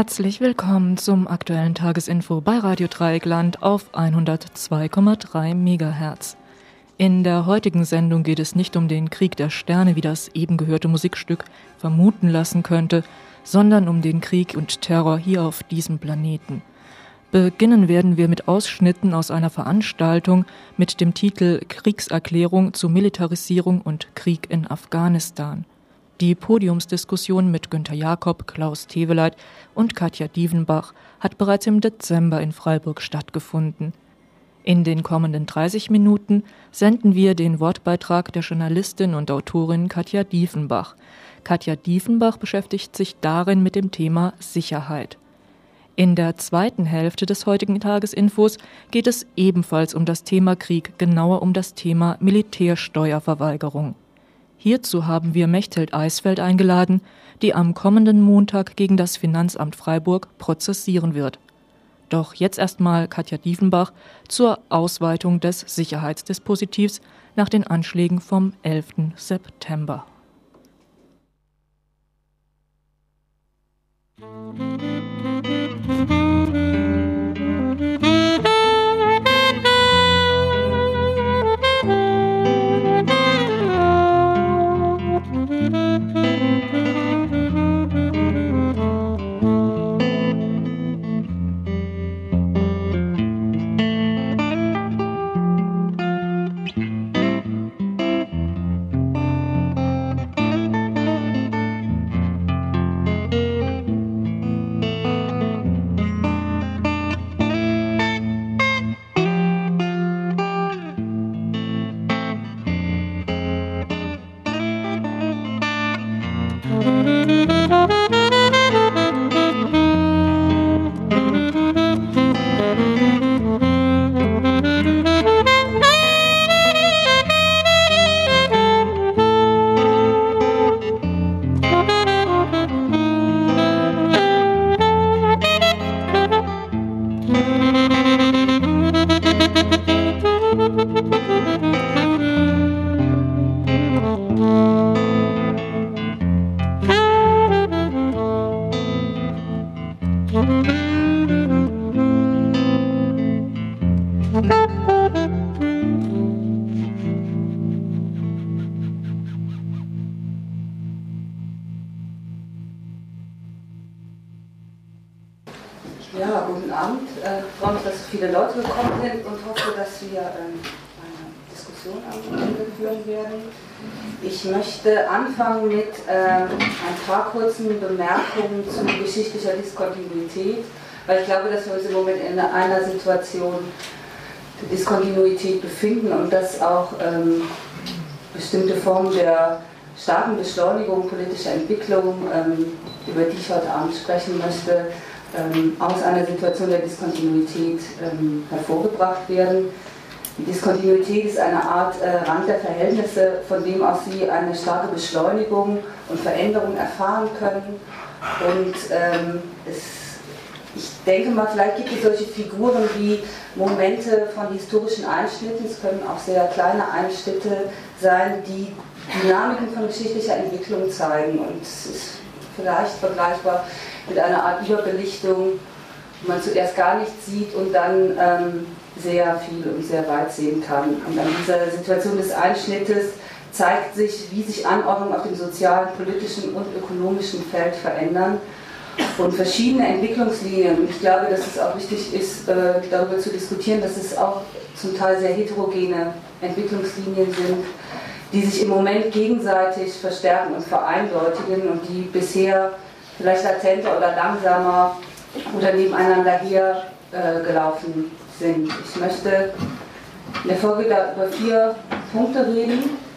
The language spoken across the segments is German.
Herzlich willkommen zum aktuellen Tagesinfo bei Radio Dreieckland auf 102,3 MHz. In der heutigen Sendung geht es nicht um den Krieg der Sterne, wie das eben gehörte Musikstück vermuten lassen könnte, sondern um den Krieg und Terror hier auf diesem Planeten. Beginnen werden wir mit Ausschnitten aus einer Veranstaltung mit dem Titel Kriegserklärung zu Militarisierung und Krieg in Afghanistan. Die Podiumsdiskussion mit Günter Jakob, Klaus Teweleit und Katja Dievenbach hat bereits im Dezember in Freiburg stattgefunden. In den kommenden 30 Minuten senden wir den Wortbeitrag der Journalistin und Autorin Katja Diefenbach. Katja Diefenbach beschäftigt sich darin mit dem Thema Sicherheit. In der zweiten Hälfte des heutigen Tagesinfos geht es ebenfalls um das Thema Krieg, genauer um das Thema Militärsteuerverweigerung. Hierzu haben wir Mechthild Eisfeld eingeladen, die am kommenden Montag gegen das Finanzamt Freiburg prozessieren wird. Doch jetzt erstmal Katja Diefenbach zur Ausweitung des Sicherheitsdispositivs nach den Anschlägen vom 11. September. Ja, weil ich glaube, dass wir uns im Moment in einer Situation der Diskontinuität befinden und dass auch ähm, bestimmte Formen der starken Beschleunigung politischer Entwicklung, ähm, über die ich heute Abend sprechen möchte, ähm, aus einer Situation der Diskontinuität ähm, hervorgebracht werden. Die Diskontinuität ist eine Art äh, Rand der Verhältnisse, von dem aus Sie eine starke Beschleunigung und Veränderung erfahren können. Und ähm, es, ich denke mal, vielleicht gibt es solche Figuren wie Momente von historischen Einschnitten, es können auch sehr kleine Einschnitte sein, die Dynamiken von geschichtlicher Entwicklung zeigen. Und es ist vielleicht vergleichbar mit einer Art Überbelichtung, wo man zuerst gar nichts sieht und dann ähm, sehr viel und sehr weit sehen kann. Und an dieser Situation des Einschnittes zeigt sich, wie sich Anordnungen auf dem sozialen, politischen und ökonomischen Feld verändern und verschiedene Entwicklungslinien. Und ich glaube, dass es auch wichtig ist, äh, darüber zu diskutieren, dass es auch zum Teil sehr heterogene Entwicklungslinien sind, die sich im Moment gegenseitig verstärken und vereindeutigen und die bisher vielleicht latenter oder langsamer oder nebeneinander her äh, gelaufen sind. Ich möchte in der Folge über vier Punkte reden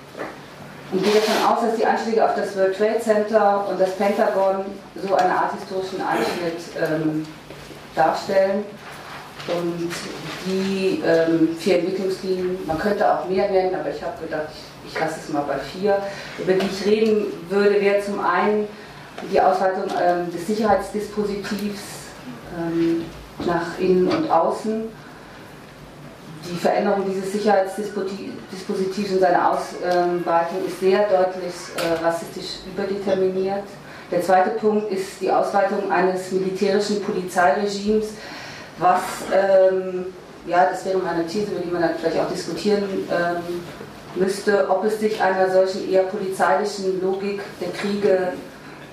und gehe davon aus, dass die Anschläge auf das World Trade Center und das Pentagon so eine Art historischen Einschnitt ähm, darstellen. Und die ähm, vier Entwicklungslinien, man könnte auch mehr nennen, aber ich habe gedacht, ich, ich lasse es mal bei vier, über die ich reden würde, wäre zum einen die Ausweitung ähm, des Sicherheitsdispositivs ähm, nach innen und außen die Veränderung dieses Sicherheitsdispositivs und seine Ausweitung ist sehr deutlich äh, rassistisch überdeterminiert. Der zweite Punkt ist die Ausweitung eines militärischen Polizeiregimes, was, ähm, ja, das wäre meine These, über die man dann vielleicht auch diskutieren ähm, müsste, ob es sich einer solchen eher polizeilichen Logik der Kriege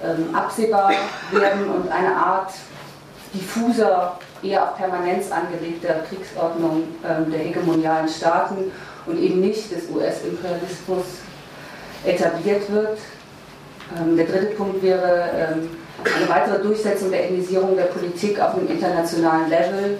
ähm, absehbar werden und eine Art diffuser eher auf Permanenz angelegter Kriegsordnung ähm, der hegemonialen Staaten und eben nicht des US-Imperialismus etabliert wird. Ähm, der dritte Punkt wäre ähm, eine weitere Durchsetzung der Etnisierung der Politik auf einem internationalen Level,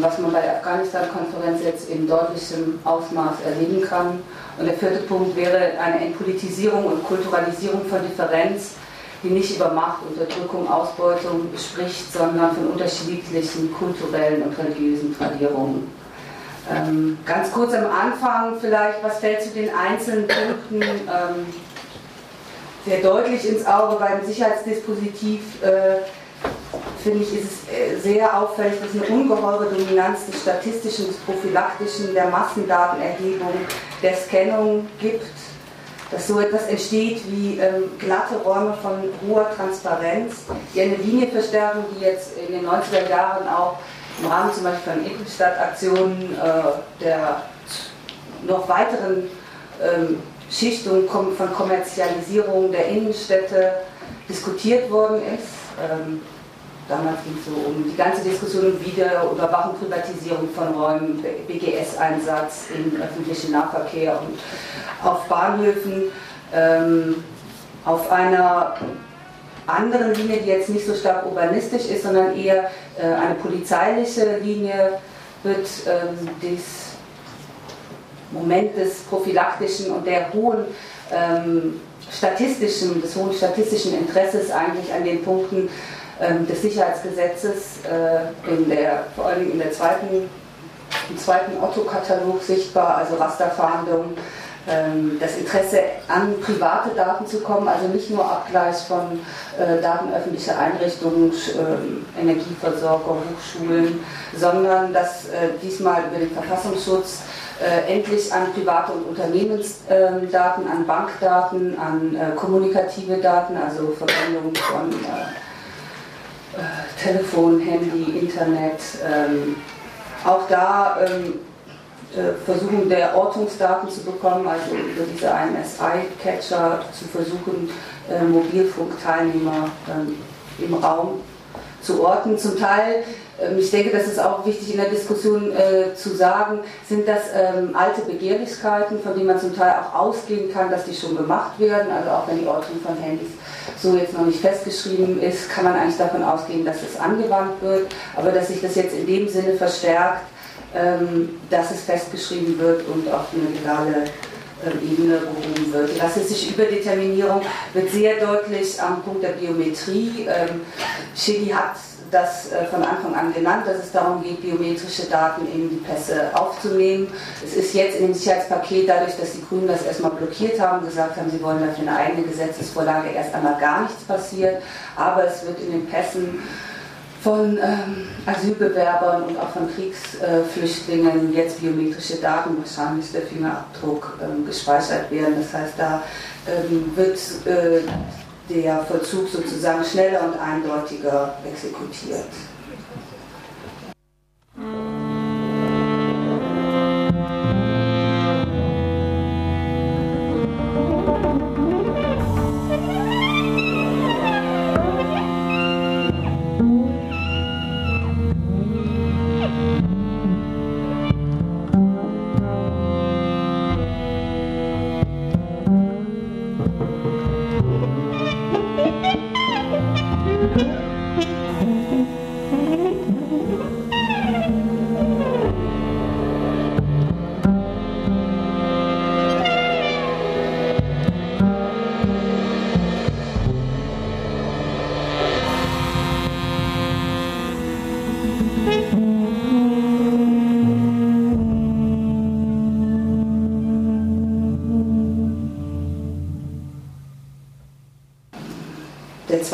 was man bei der Afghanistan-Konferenz jetzt in deutlichem Ausmaß erleben kann. Und der vierte Punkt wäre eine Entpolitisierung und Kulturalisierung von Differenz die nicht über Macht, Unterdrückung, Ausbeutung spricht, sondern von unterschiedlichen kulturellen und religiösen Tradierungen. Ähm, ganz kurz am Anfang vielleicht, was fällt zu den einzelnen Punkten ähm, sehr deutlich ins Auge beim Sicherheitsdispositiv, äh, finde ich, ist es äh, sehr auffällig, dass eine ungeheure Dominanz des statistischen, des prophylaktischen, der Massendatenerhebung, der Scannung gibt dass so etwas entsteht wie ähm, glatte Räume von hoher Transparenz, die eine Linie verstärken, die jetzt in den 90er Jahren auch im Rahmen zum Beispiel von Innenstadtaktionen äh, der noch weiteren ähm, Schichtung von Kommerzialisierung der Innenstädte diskutiert worden ist. Ähm, Damals ging es so um die ganze Diskussion um Wiederüberwachung, Privatisierung von Räumen, BGS-Einsatz im öffentlichen Nahverkehr und auf Bahnhöfen. Ähm, auf einer anderen Linie, die jetzt nicht so stark urbanistisch ist, sondern eher äh, eine polizeiliche Linie, wird ähm, das Moment des prophylaktischen und der hohen ähm, statistischen, des hohen statistischen Interesses eigentlich an den Punkten des Sicherheitsgesetzes äh, in der, vor allem in der zweiten, im zweiten Otto-Katalog sichtbar, also Rasterfahndung, ähm, das Interesse an private Daten zu kommen, also nicht nur Abgleich von äh, Daten öffentlicher Einrichtungen, äh, Energieversorger, Hochschulen, sondern dass äh, diesmal über den Verfassungsschutz endlich an private und Unternehmensdaten, ähm, an Bankdaten, an kommunikative Daten, also Verwendung von äh, Telefon, Handy, Internet, ähm, auch da ähm, äh, versuchen der Ortungsdaten zu bekommen, also über diese IMSI-Catcher zu versuchen, äh, Mobilfunkteilnehmer ähm, im Raum zu orten. Zum Teil ich denke, das ist auch wichtig in der Diskussion äh, zu sagen, sind das ähm, alte Begehrlichkeiten, von denen man zum Teil auch ausgehen kann, dass die schon gemacht werden, also auch wenn die Ortung von Handys so jetzt noch nicht festgeschrieben ist, kann man eigentlich davon ausgehen, dass es angewandt wird, aber dass sich das jetzt in dem Sinne verstärkt, ähm, dass es festgeschrieben wird und auf eine legale ähm, Ebene behoben wird. Die rassistische Überdeterminierung wird sehr deutlich am Punkt der Biometrie. Ähm, Schilly hat das äh, von Anfang an genannt, dass es darum geht, biometrische Daten in die Pässe aufzunehmen. Es ist jetzt in dem Sicherheitspaket, dadurch, dass die Grünen das erstmal blockiert haben, gesagt haben, sie wollen dafür eine eigene Gesetzesvorlage erst einmal gar nichts passiert, aber es wird in den Pässen von ähm, Asylbewerbern und auch von Kriegsflüchtlingen jetzt biometrische Daten, wahrscheinlich der Fingerabdruck, ähm, gespeichert werden. Das heißt, da ähm, wird äh, der Vollzug sozusagen schneller und eindeutiger exekutiert.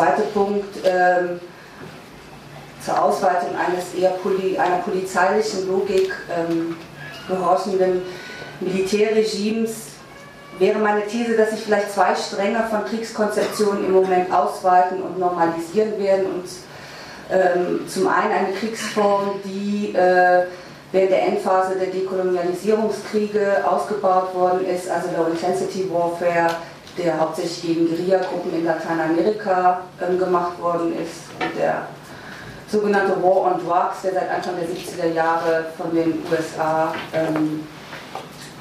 Zweite Punkt ähm, zur Ausweitung eines eher Poli einer polizeilichen Logik ähm, gehorchenden Militärregimes wäre meine These, dass sich vielleicht zwei Stränge von Kriegskonzeptionen im Moment ausweiten und normalisieren werden. Und ähm, zum einen eine Kriegsform, die äh, während der Endphase der Dekolonialisierungskriege ausgebaut worden ist, also Low Intensity Warfare, der hauptsächlich gegen Guerillagruppen in Lateinamerika ähm, gemacht worden ist und der sogenannte War on Drugs, der seit Anfang der 70er Jahre von den USA ähm,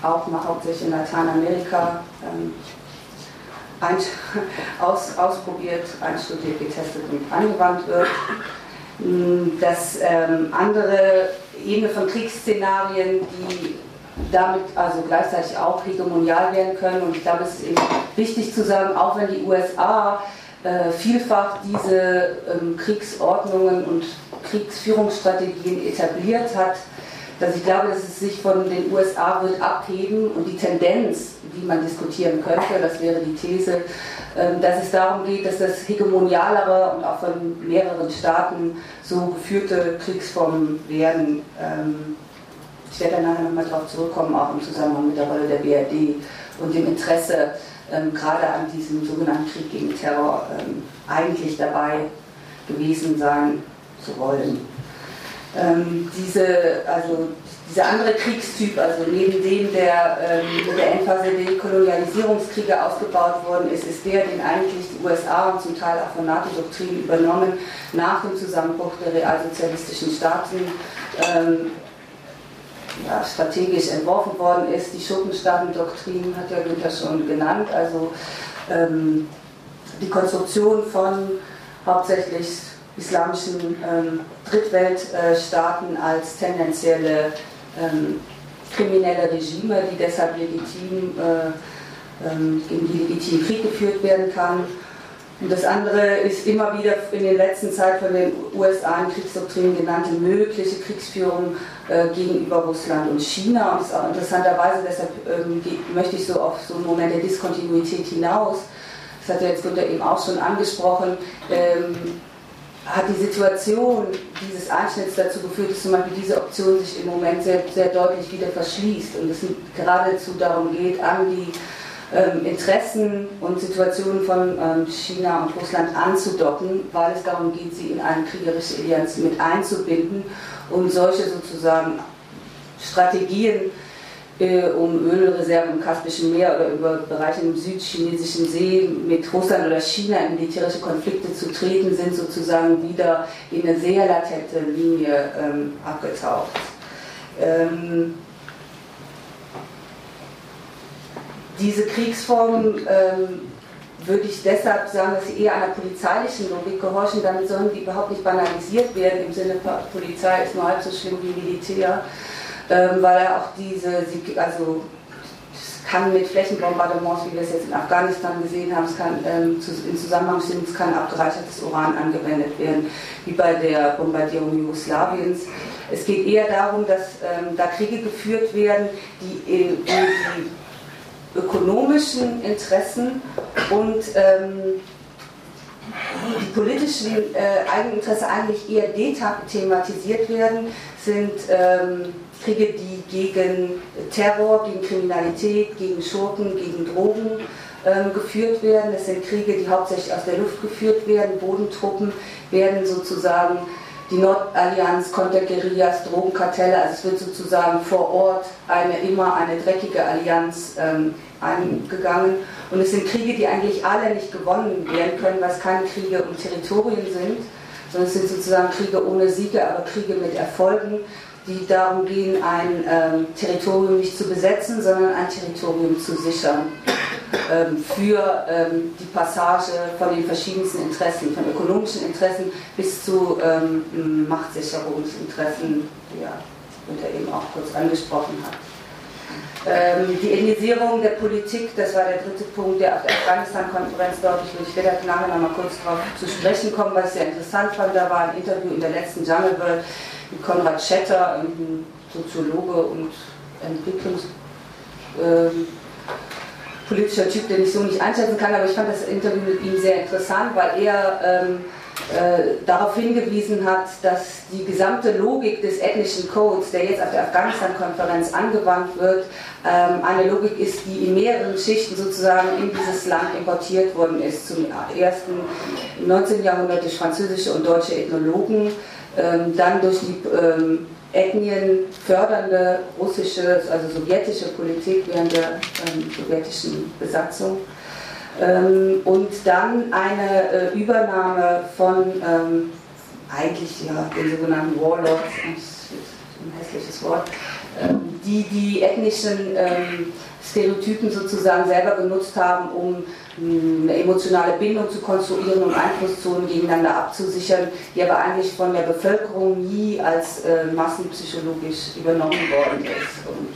auch mal hauptsächlich in Lateinamerika ähm, ein, aus, ausprobiert, einstudiert, getestet und angewandt wird. Das ähm, andere Ebene von Kriegsszenarien, die damit also gleichzeitig auch hegemonial werden können. Und ich glaube, es ist eben wichtig zu sagen, auch wenn die USA äh, vielfach diese ähm, Kriegsordnungen und Kriegsführungsstrategien etabliert hat, dass ich glaube, dass es sich von den USA wird abheben und die Tendenz, die man diskutieren könnte, das wäre die These, äh, dass es darum geht, dass das hegemonialere und auch von mehreren Staaten so geführte Kriegsformen werden. Ähm, ich werde dann nachher nochmal darauf zurückkommen, auch im Zusammenhang mit der Rolle der BRD und dem Interesse ähm, gerade an diesem sogenannten Krieg gegen Terror ähm, eigentlich dabei gewesen sein zu wollen. Ähm, diese, also dieser andere Kriegstyp, also neben dem, der ähm, der Endphase der Kolonialisierungskriege ausgebaut worden ist, ist der, den eigentlich die USA und zum Teil auch von NATO-Doktrinen übernommen nach dem Zusammenbruch der realsozialistischen Staaten ähm, ja, strategisch entworfen worden ist. Die Schurkenstaatendoktrin hat ja Günther schon genannt, also ähm, die Konstruktion von hauptsächlich islamischen ähm, Drittweltstaaten als tendenzielle ähm, kriminelle Regime, die deshalb legitim, äh, ähm, gegen die legitim Krieg geführt werden kann. Und das andere ist immer wieder in der letzten Zeit von den USA in Kriegsdoktrinen genannte mögliche Kriegsführung äh, gegenüber Russland und China. Und auch interessanterweise, deshalb ähm, möchte ich so auf so einen Moment der Diskontinuität hinaus, das hat ja jetzt Günther eben auch schon angesprochen, ähm, hat die Situation dieses Einschnitts dazu geführt, dass zum Beispiel diese Option sich im Moment sehr, sehr deutlich wieder verschließt. Und es geradezu darum geht, an die ähm, Interessen und Situationen von ähm, China und Russland anzudocken, weil es darum geht, sie in eine kriegerische Allianz mit einzubinden und solche sozusagen Strategien äh, um Ölreserven im Kaspischen Meer oder über Bereiche im südchinesischen See mit Russland oder China in militärische Konflikte zu treten, sind sozusagen wieder in eine sehr latente Linie ähm, abgetaucht. Ähm, diese Kriegsformen ähm, würde ich deshalb sagen, dass sie eher einer polizeilichen Logik gehorchen, damit sollen die überhaupt nicht banalisiert werden im Sinne, Polizei ist nur halb so schlimm wie Militär, ähm, weil auch diese, also es kann mit Flächenbombardements, wie wir es jetzt in Afghanistan gesehen haben, es kann ähm, zu, in Zusammenhang stehen, es kann abgereichertes Uran angewendet werden, wie bei der Bombardierung Jugoslawiens. Es geht eher darum, dass ähm, da Kriege geführt werden, die, in, in die ökonomischen Interessen und ähm, die politischen äh, Eigeninteresse eigentlich eher dethematisiert werden, sind ähm, Kriege, die gegen Terror, gegen Kriminalität, gegen Schurken, gegen Drogen ähm, geführt werden. Es sind Kriege, die hauptsächlich aus der Luft geführt werden. Bodentruppen werden sozusagen die Nordallianz, Konterguerillas, Drogenkartelle, also es wird sozusagen vor Ort eine immer eine dreckige Allianz ähm, eingegangen. Und es sind Kriege, die eigentlich alle nicht gewonnen werden können, weil es keine Kriege um Territorien sind, sondern es sind sozusagen Kriege ohne Siege, aber Kriege mit Erfolgen, die darum gehen, ein ähm, Territorium nicht zu besetzen, sondern ein Territorium zu sichern ähm, für ähm, die Passage von den verschiedensten Interessen, von ökonomischen Interessen bis zu ähm, Machtsicherungsinteressen, die ja Günther eben auch kurz angesprochen hat. Ähm, die Ethnisierung der Politik, das war der dritte Punkt der Afghanistan-Konferenz, glaube ich, ich werde nachher noch mal kurz darauf zu sprechen kommen, was ich sehr interessant fand. Da war ein Interview in der letzten Jungle World Konrad Schetter, ein Soziologe und Entwicklungspolitischer ähm, Typ, den ich so nicht einschätzen kann, aber ich fand das Interview mit ihm sehr interessant, weil er ähm, äh, darauf hingewiesen hat, dass die gesamte Logik des ethnischen Codes, der jetzt auf der Afghanistan-Konferenz angewandt wird, ähm, eine Logik ist, die in mehreren Schichten sozusagen in dieses Land importiert worden ist. Zum ersten im 19. Jahrhundert durch französische und deutsche Ethnologen, dann durch die ähm, Ethnien fördernde russische, also sowjetische Politik während der ähm, sowjetischen Besatzung. Ähm, und dann eine äh, Übernahme von ähm, eigentlich ja, den sogenannten Warlords, ein hässliches Wort, ähm, die die ethnischen ähm, Stereotypen sozusagen selber genutzt haben, um eine emotionale Bindung zu konstruieren und Einflusszonen gegeneinander abzusichern, die aber eigentlich von der Bevölkerung nie als äh, massenpsychologisch übernommen worden ist. Und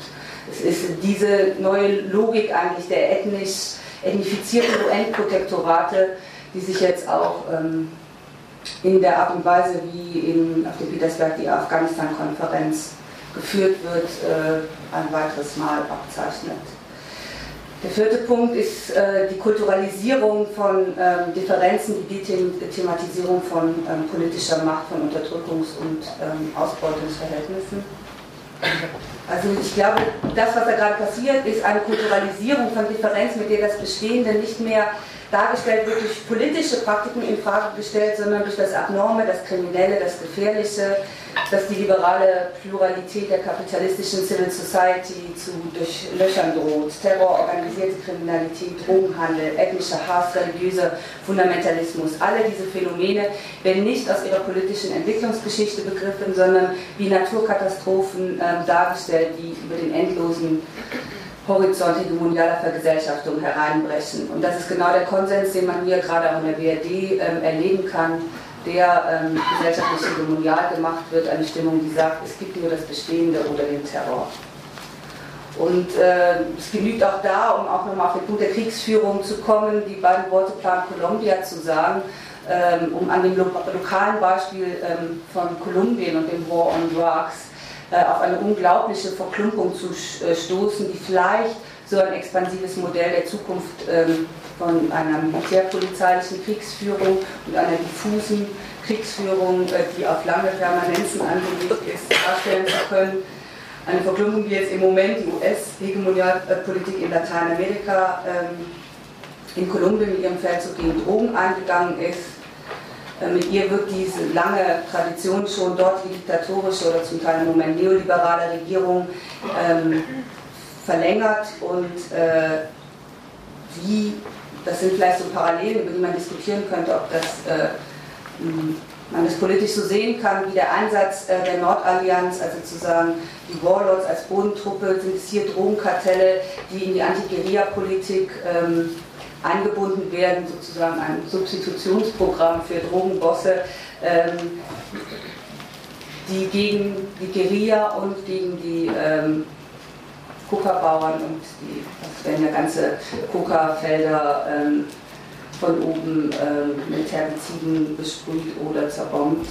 es ist diese neue Logik eigentlich der ethnisch ethnifizierten UN-Protektorate, die sich jetzt auch ähm, in der Art und Weise, wie in, auf dem Petersberg die Afghanistan-Konferenz geführt wird, äh, ein weiteres Mal abzeichnet. Der vierte Punkt ist äh, die Kulturalisierung von ähm, Differenzen, die Thematisierung von ähm, politischer Macht, von Unterdrückungs- und ähm, Ausbeutungsverhältnissen. Also ich glaube, das, was da gerade passiert, ist eine Kulturalisierung von Differenz, mit der das Bestehende nicht mehr dargestellt wird durch politische Praktiken in Frage gestellt, sondern durch das Abnorme, das Kriminelle, das Gefährliche, dass die liberale Pluralität der kapitalistischen Civil Society zu durchlöchern droht. Terror, organisierte Kriminalität, Drogenhandel, ethnischer Hass, religiöser Fundamentalismus. Alle diese Phänomene werden nicht aus ihrer politischen Entwicklungsgeschichte begriffen, sondern wie Naturkatastrophen äh, dargestellt, die über den endlosen Horizont hegemonialer Vergesellschaftung hereinbrechen. Und das ist genau der Konsens, den man hier gerade auch in der BRD ähm, erleben kann, der ähm, gesellschaftlich hegemonial gemacht wird, eine Stimmung, die sagt, es gibt nur das Bestehende oder den Terror. Und äh, es genügt auch da, um auch nochmal auf den Punkt der Kriegsführung zu kommen, die beiden Worte Plan Colombia zu sagen, ähm, um an dem lo lokalen Beispiel ähm, von Kolumbien und dem War on Drugs auf eine unglaubliche Verklumpung zu äh, stoßen, die vielleicht so ein expansives Modell der Zukunft ähm, von einer militärpolizeilichen Kriegsführung und einer diffusen Kriegsführung, äh, die auf lange Permanenzen angelegt ist, darstellen zu können. Eine Verklumpung, die jetzt im Moment die US-Hegemonialpolitik in Lateinamerika ähm, in Kolumbien mit ihrem Feldzug gegen Drogen eingegangen ist. Mit ihr wird diese lange Tradition schon dort die diktatorische oder zum Teil im Moment neoliberale Regierung ähm, verlängert und äh, wie, das sind vielleicht so Parallelen, über die man diskutieren könnte, ob das äh, man es politisch so sehen kann, wie der Einsatz äh, der Nordallianz, also sozusagen die Warlords als Bodentruppe, sind es hier Drogenkartelle, die in die Anti-Guerilla-Politik ähm, eingebunden werden, sozusagen ein Substitutionsprogramm für Drogenbosse, ähm, die gegen die Guerilla und gegen die ähm, Kuckerbauern und die, das werden ja ganze Kuckerfelder ähm, von oben ähm, mit Herbiziden besprüht oder zerbombt.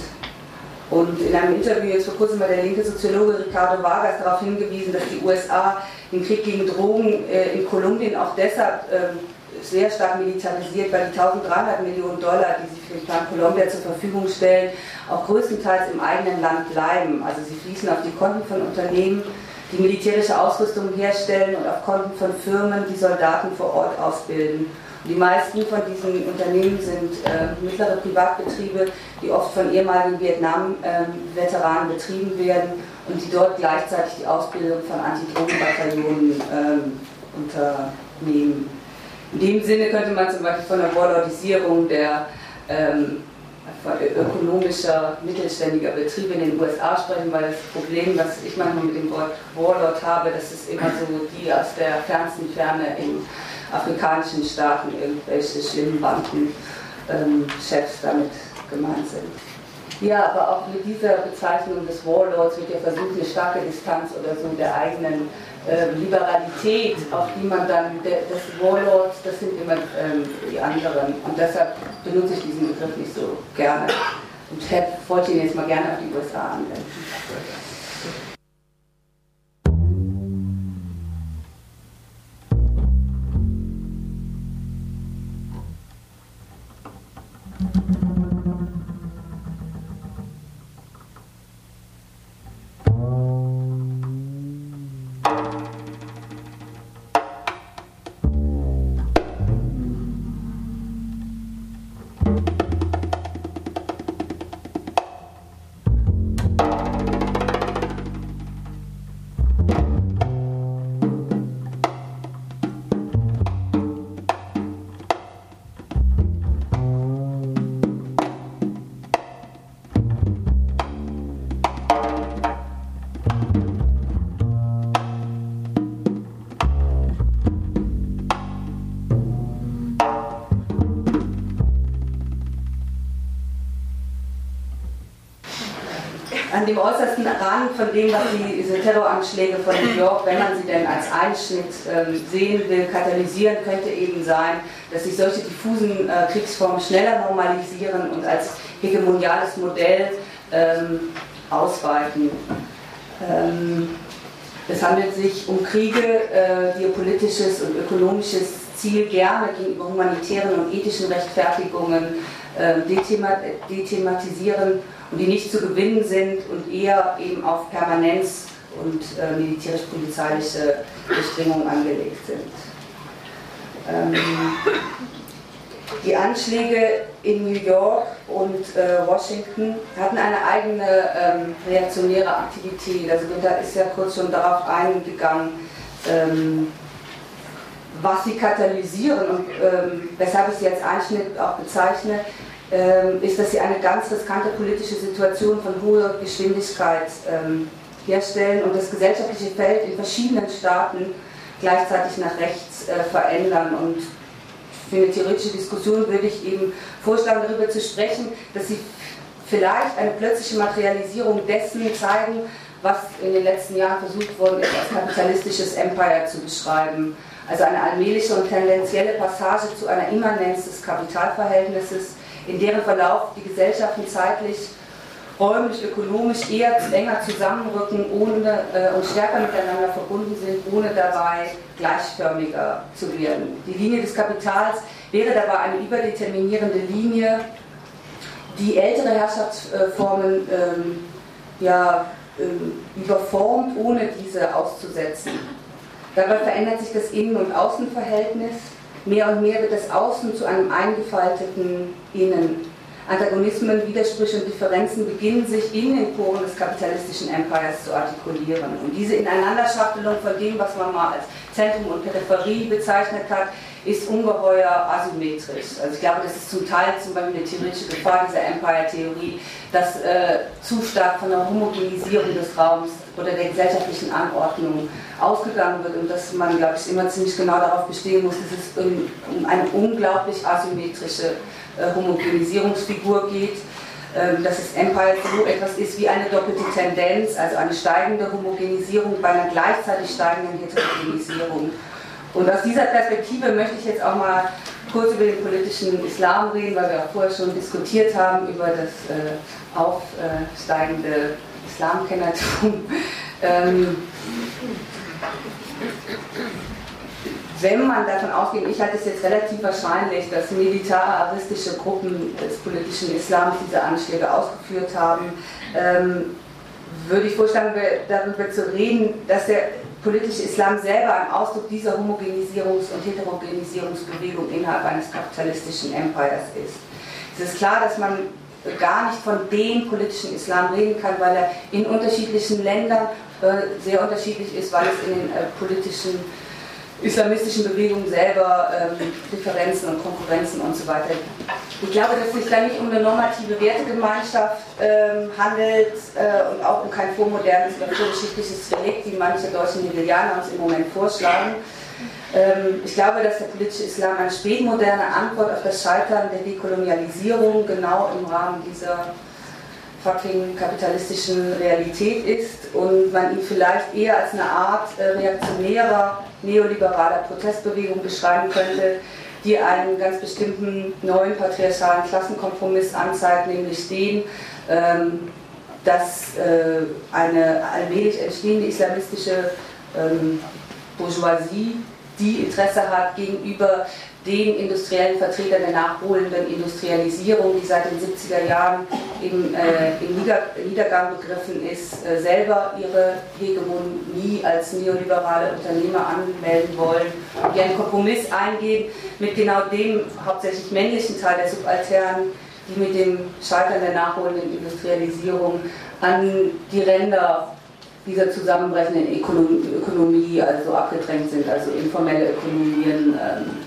Und in einem Interview jetzt vor kurzem hat der linke Soziologe Ricardo Vargas darauf hingewiesen, dass die USA den Krieg gegen Drogen äh, in Kolumbien auch deshalb ähm, sehr stark militarisiert, weil die 1300 Millionen Dollar, die sie für den Plan Colombia zur Verfügung stellen, auch größtenteils im eigenen Land bleiben. Also sie fließen auf die Konten von Unternehmen, die militärische Ausrüstung herstellen und auf Konten von Firmen, die Soldaten vor Ort ausbilden. Die meisten von diesen Unternehmen sind äh, mittlere Privatbetriebe, die oft von ehemaligen Vietnam-Veteranen ähm, betrieben werden und die dort gleichzeitig die Ausbildung von Antidrogenbataillonen ähm, unternehmen. In dem Sinne könnte man zum Beispiel von der Warlordisierung der ähm, ökonomischer, mittelständiger Betriebe in den USA sprechen, weil das Problem, was ich manchmal mit dem Wort Warlord habe, das ist immer so die aus der fernsten Ferne in afrikanischen Staaten irgendwelche schlimmen Bandenchefs ähm, damit gemeint sind. Ja, aber auch mit dieser Bezeichnung des Warlords wird ja versucht, eine starke Distanz oder so der eigenen äh, Liberalität, auf die man dann, der, des Warlords, das sind immer ähm, die anderen. Und deshalb benutze ich diesen Begriff nicht so gerne. Und ich wollte ihn jetzt mal gerne auf die USA anwenden. Dem äußersten Rand von dem, was die, diese Terroranschläge von New York, wenn man sie denn als Einschnitt ähm, sehen will, katalysieren, könnte eben sein, dass sich solche diffusen äh, Kriegsformen schneller normalisieren und als hegemoniales Modell ähm, ausweiten. Ähm, es handelt sich um Kriege, äh, die ihr politisches und ökonomisches Ziel gerne gegenüber humanitären und ethischen Rechtfertigungen äh, dethematisieren und die nicht zu gewinnen sind und eher eben auf Permanenz und äh, militärisch-polizeiliche Bestimmungen angelegt sind. Ähm, die Anschläge in New York und äh, Washington hatten eine eigene ähm, reaktionäre Aktivität. Also da ist ja kurz schon darauf eingegangen, ähm, was sie katalysieren und ähm, weshalb ich sie als Einschnitt auch bezeichne, ist, dass sie eine ganz riskante politische Situation von hoher Geschwindigkeit ähm, herstellen und das gesellschaftliche Feld in verschiedenen Staaten gleichzeitig nach rechts äh, verändern. Und für eine theoretische Diskussion würde ich eben vorschlagen, darüber zu sprechen, dass sie vielleicht eine plötzliche Materialisierung dessen zeigen, was in den letzten Jahren versucht worden ist, als kapitalistisches Empire zu beschreiben. Also eine allmähliche und tendenzielle Passage zu einer Immanenz des Kapitalverhältnisses, in deren Verlauf die Gesellschaften zeitlich, räumlich, ökonomisch eher enger zusammenrücken ohne, äh, und stärker miteinander verbunden sind, ohne dabei gleichförmiger zu werden. Die Linie des Kapitals wäre dabei eine überdeterminierende Linie, die ältere Herrschaftsformen ähm, ja, ähm, überformt, ohne diese auszusetzen. Dabei verändert sich das Innen- und Außenverhältnis Mehr und mehr wird das Außen zu einem eingefalteten Innen. Antagonismen, Widersprüche und Differenzen beginnen sich in den Poren des kapitalistischen Empires zu artikulieren. Und diese Ineinanderschachtelung von dem, was man mal als Zentrum und Peripherie bezeichnet hat, ist ungeheuer asymmetrisch. Also ich glaube, das ist zum Teil zum Beispiel eine theoretische Gefahr dieser Empire-Theorie, dass äh, zu stark von der Homogenisierung des Raums oder der gesellschaftlichen Anordnung ausgegangen wird und dass man, glaube ich, immer ziemlich genau darauf bestehen muss, dass es um, um eine unglaublich asymmetrische äh, Homogenisierungsfigur geht, ähm, dass das Empire so etwas ist wie eine doppelte Tendenz, also eine steigende Homogenisierung bei einer gleichzeitig steigenden Heterogenisierung. Und aus dieser Perspektive möchte ich jetzt auch mal kurz über den politischen Islam reden, weil wir auch vorher schon diskutiert haben über das äh, aufsteigende Islamkennertum. Ähm, wenn man davon ausgeht, ich halte es jetzt relativ wahrscheinlich, dass militararistische Gruppen des politischen Islams diese Anschläge ausgeführt haben, ähm, würde ich vorschlagen, darüber zu reden, dass der politische Islam selber ein Ausdruck dieser Homogenisierungs- und Heterogenisierungsbewegung innerhalb eines kapitalistischen Empires ist. Es ist klar, dass man gar nicht von dem politischen Islam reden kann, weil er in unterschiedlichen Ländern äh, sehr unterschiedlich ist, weil es in den äh, politischen islamistischen Bewegungen selber ähm, Differenzen und Konkurrenzen und so weiter. Ich glaube, dass es sich da nicht um eine normative Wertegemeinschaft ähm, handelt äh, und auch um kein vormodernes oder vorgeschichtliches Relikt, wie manche deutschen Hegelianer uns im Moment vorschlagen. Ähm, ich glaube, dass der politische Islam eine spätmoderne Antwort auf das Scheitern der Dekolonialisierung genau im Rahmen dieser fucking kapitalistischen Realität ist und man ihn vielleicht eher als eine Art äh, reaktionärer, neoliberaler Protestbewegung beschreiben könnte, die einen ganz bestimmten neuen patriarchalen Klassenkompromiss anzeigt, nämlich den, ähm, dass äh, eine allmählich entstehende islamistische ähm, Bourgeoisie, die Interesse hat gegenüber den industriellen Vertretern der nachholenden Industrialisierung, die seit den 70er Jahren im, äh, im Nieder Niedergang begriffen ist, äh, selber ihre Hegemonie als neoliberale Unternehmer anmelden wollen, die einen Kompromiss eingehen mit genau dem hauptsächlich männlichen Teil der Subalternen, die mit dem Scheitern der nachholenden Industrialisierung an die Ränder dieser zusammenbrechenden Ökonomie also abgedrängt sind, also informelle Ökonomien. Ähm,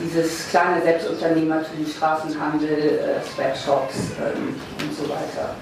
dieses kleine Selbstunternehmertum, Straßenhandel, äh, Sweatshops ähm, und so weiter.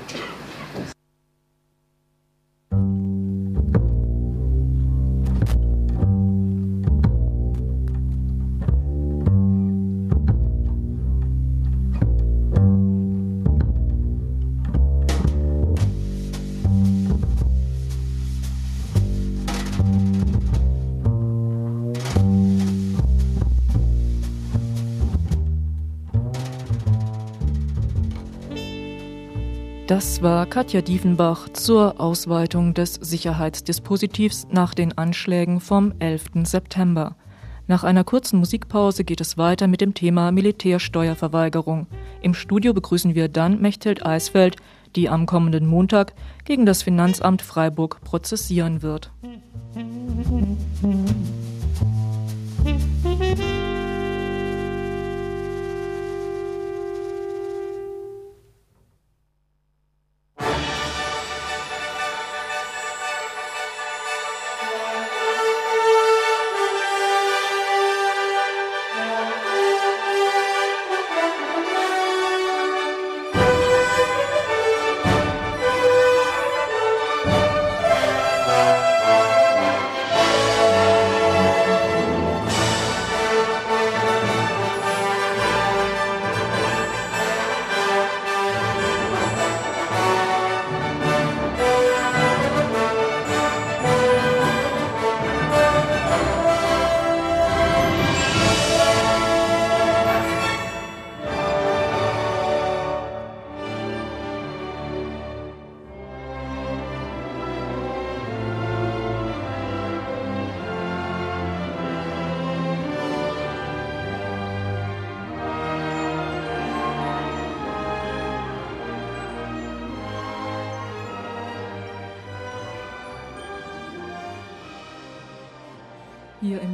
Das war Katja Diefenbach zur Ausweitung des Sicherheitsdispositivs nach den Anschlägen vom 11. September. Nach einer kurzen Musikpause geht es weiter mit dem Thema Militärsteuerverweigerung. Im Studio begrüßen wir dann Mechthild Eisfeld, die am kommenden Montag gegen das Finanzamt Freiburg prozessieren wird.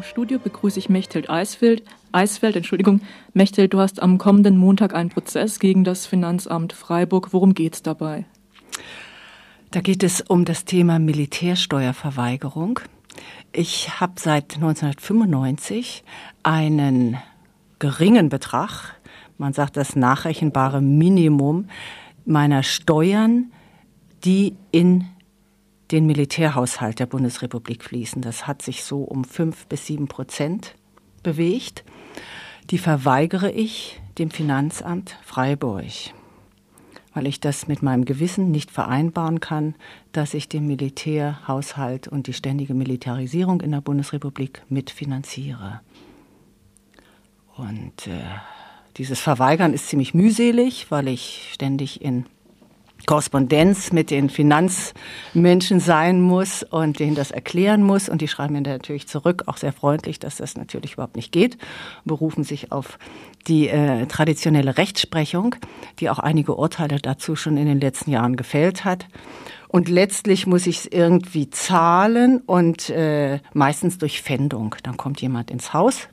Studio begrüße ich Mechthild Eisfeld. Eisfeld, Entschuldigung. Mechthild, du hast am kommenden Montag einen Prozess gegen das Finanzamt Freiburg. Worum geht's dabei? Da geht es um das Thema Militärsteuerverweigerung. Ich habe seit 1995 einen geringen Betrag, man sagt das nachrechenbare Minimum meiner Steuern, die in den Militärhaushalt der Bundesrepublik fließen. Das hat sich so um fünf bis sieben Prozent bewegt. Die verweigere ich dem Finanzamt Freiburg, weil ich das mit meinem Gewissen nicht vereinbaren kann, dass ich den Militärhaushalt und die ständige Militarisierung in der Bundesrepublik mitfinanziere. Und äh, dieses Verweigern ist ziemlich mühselig, weil ich ständig in Korrespondenz mit den Finanzmenschen sein muss und denen das erklären muss. Und die schreiben mir natürlich zurück, auch sehr freundlich, dass das natürlich überhaupt nicht geht, berufen sich auf die äh, traditionelle Rechtsprechung, die auch einige Urteile dazu schon in den letzten Jahren gefällt hat. Und letztlich muss ich es irgendwie zahlen und äh, meistens durch Pfändung. Dann kommt jemand ins Haus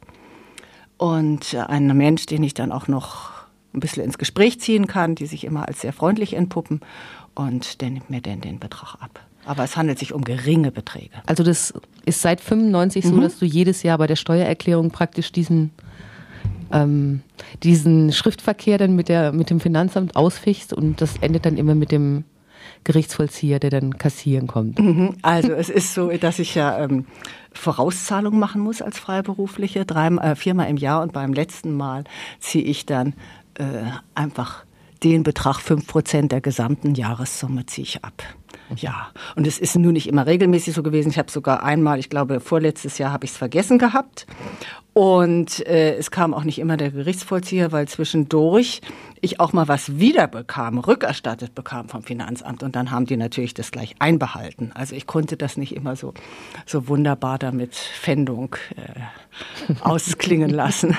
und ein Mensch, den ich dann auch noch ein bisschen ins Gespräch ziehen kann, die sich immer als sehr freundlich entpuppen und der nimmt mir dann den Betrag ab. Aber es handelt sich um geringe Beträge. Also das ist seit 95 mhm. so, dass du jedes Jahr bei der Steuererklärung praktisch diesen ähm, diesen Schriftverkehr dann mit der mit dem Finanzamt ausfichst und das endet dann immer mit dem Gerichtsvollzieher, der dann kassieren kommt. Mhm. Also es ist so, dass ich ja ähm, Vorauszahlung machen muss als Freiberufliche, drei, äh, viermal im Jahr und beim letzten Mal ziehe ich dann äh, einfach den Betrag, fünf Prozent der gesamten Jahressumme ziehe ich ab. Ja, und es ist nun nicht immer regelmäßig so gewesen. Ich habe sogar einmal, ich glaube, vorletztes Jahr habe ich es vergessen gehabt. Und äh, es kam auch nicht immer der Gerichtsvollzieher, weil zwischendurch ich auch mal was wiederbekam, rückerstattet bekam vom Finanzamt. Und dann haben die natürlich das gleich einbehalten. Also ich konnte das nicht immer so, so wunderbar damit Fändung äh, ausklingen lassen.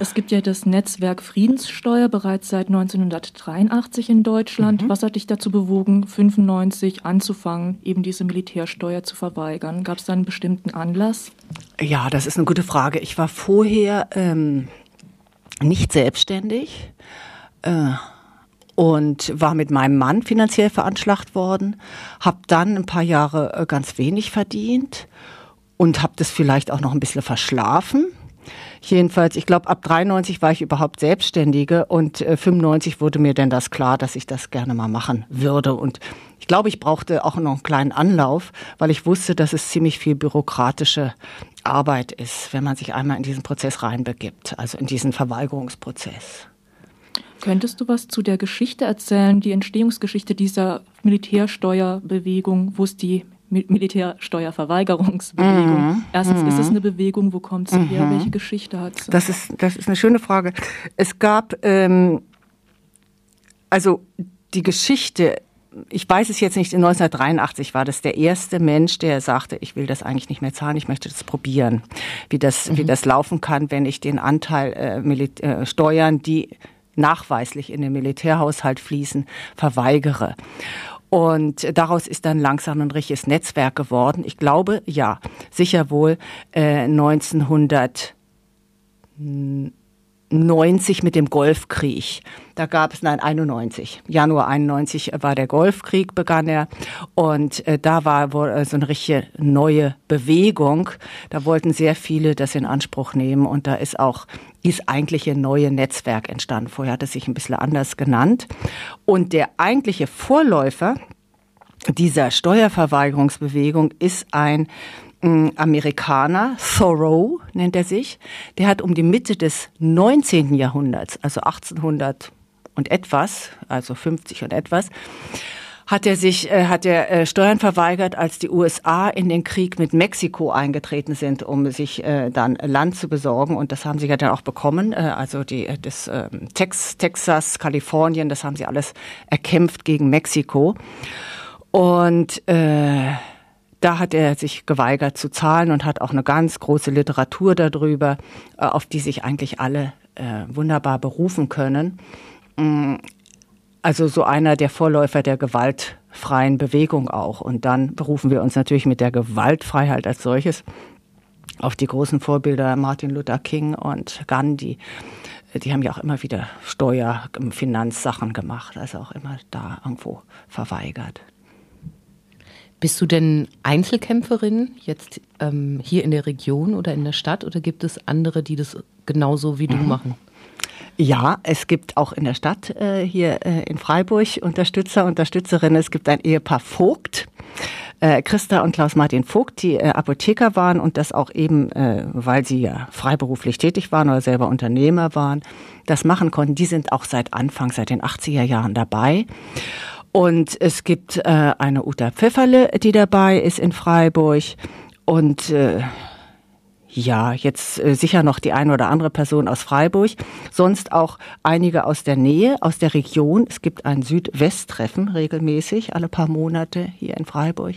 Es gibt ja das Netzwerk Friedenssteuer bereits seit 1983 in Deutschland. Mhm. Was hat dich dazu bewogen, 95 anzufangen, eben diese Militärsteuer zu verweigern? Gab es da einen bestimmten Anlass? Ja, das ist eine gute Frage. Ich war vorher ähm, nicht selbstständig. Äh, und war mit meinem Mann finanziell veranschlagt worden, habe dann ein paar Jahre äh, ganz wenig verdient und habe das vielleicht auch noch ein bisschen verschlafen Jedenfalls, ich glaube, ab 93 war ich überhaupt Selbstständige und äh, 95 wurde mir denn das klar, dass ich das gerne mal machen würde. Und ich glaube, ich brauchte auch noch einen kleinen Anlauf, weil ich wusste, dass es ziemlich viel bürokratische Arbeit ist, wenn man sich einmal in diesen Prozess reinbegibt, also in diesen Verweigerungsprozess. Könntest du was zu der Geschichte erzählen, die Entstehungsgeschichte dieser Militärsteuerbewegung, wo es die Militärsteuerverweigerungsbewegung. Mhm. Erstens, mhm. ist es mhm. eine Bewegung? Wo kommt sie mhm. her? Welche Geschichte hat sie? Das ist, das ist eine schöne Frage. Es gab, ähm, also die Geschichte, ich weiß es jetzt nicht, in 1983 war das der erste Mensch, der sagte, ich will das eigentlich nicht mehr zahlen, ich möchte das probieren, wie das, wie mhm. das laufen kann, wenn ich den Anteil äh, Milit äh, Steuern, die nachweislich in den Militärhaushalt fließen, verweigere. Und daraus ist dann langsam ein richtiges Netzwerk geworden. Ich glaube, ja, sicher wohl äh, 1990 mit dem Golfkrieg. Da gab es, nein, 91. Januar 91 war der Golfkrieg, begann er. Und äh, da war wohl äh, so eine richtige neue Bewegung. Da wollten sehr viele das in Anspruch nehmen. Und da ist auch ist eigentlich ein neues Netzwerk entstanden. Vorher hat es sich ein bisschen anders genannt. Und der eigentliche Vorläufer dieser Steuerverweigerungsbewegung ist ein Amerikaner, Thoreau nennt er sich, der hat um die Mitte des 19. Jahrhunderts, also 1800 und etwas, also 50 und etwas, hat er sich, äh, hat er äh, Steuern verweigert, als die USA in den Krieg mit Mexiko eingetreten sind, um sich äh, dann Land zu besorgen. Und das haben sie ja dann auch bekommen. Äh, also die, das äh, Tex, Texas, Kalifornien, das haben sie alles erkämpft gegen Mexiko. Und äh, da hat er sich geweigert zu zahlen und hat auch eine ganz große Literatur darüber, äh, auf die sich eigentlich alle äh, wunderbar berufen können. Mm, also so einer der Vorläufer der gewaltfreien Bewegung auch. Und dann berufen wir uns natürlich mit der Gewaltfreiheit als solches auf die großen Vorbilder Martin Luther King und Gandhi. Die haben ja auch immer wieder Steuer, Finanzsachen gemacht, also auch immer da irgendwo verweigert. Bist du denn Einzelkämpferin jetzt ähm, hier in der Region oder in der Stadt oder gibt es andere, die das genauso wie du mhm. machen? Ja, es gibt auch in der Stadt äh, hier äh, in Freiburg Unterstützer, Unterstützerinnen. Es gibt ein Ehepaar Vogt, äh, Christa und Klaus-Martin Vogt, die äh, Apotheker waren und das auch eben, äh, weil sie ja freiberuflich tätig waren oder selber Unternehmer waren, das machen konnten. Die sind auch seit Anfang, seit den 80er Jahren dabei. Und es gibt äh, eine Uta Pfefferle, die dabei ist in Freiburg. Und äh, ja, jetzt äh, sicher noch die eine oder andere Person aus Freiburg, sonst auch einige aus der Nähe, aus der Region. Es gibt ein Südwest-Treffen regelmäßig, alle paar Monate hier in Freiburg.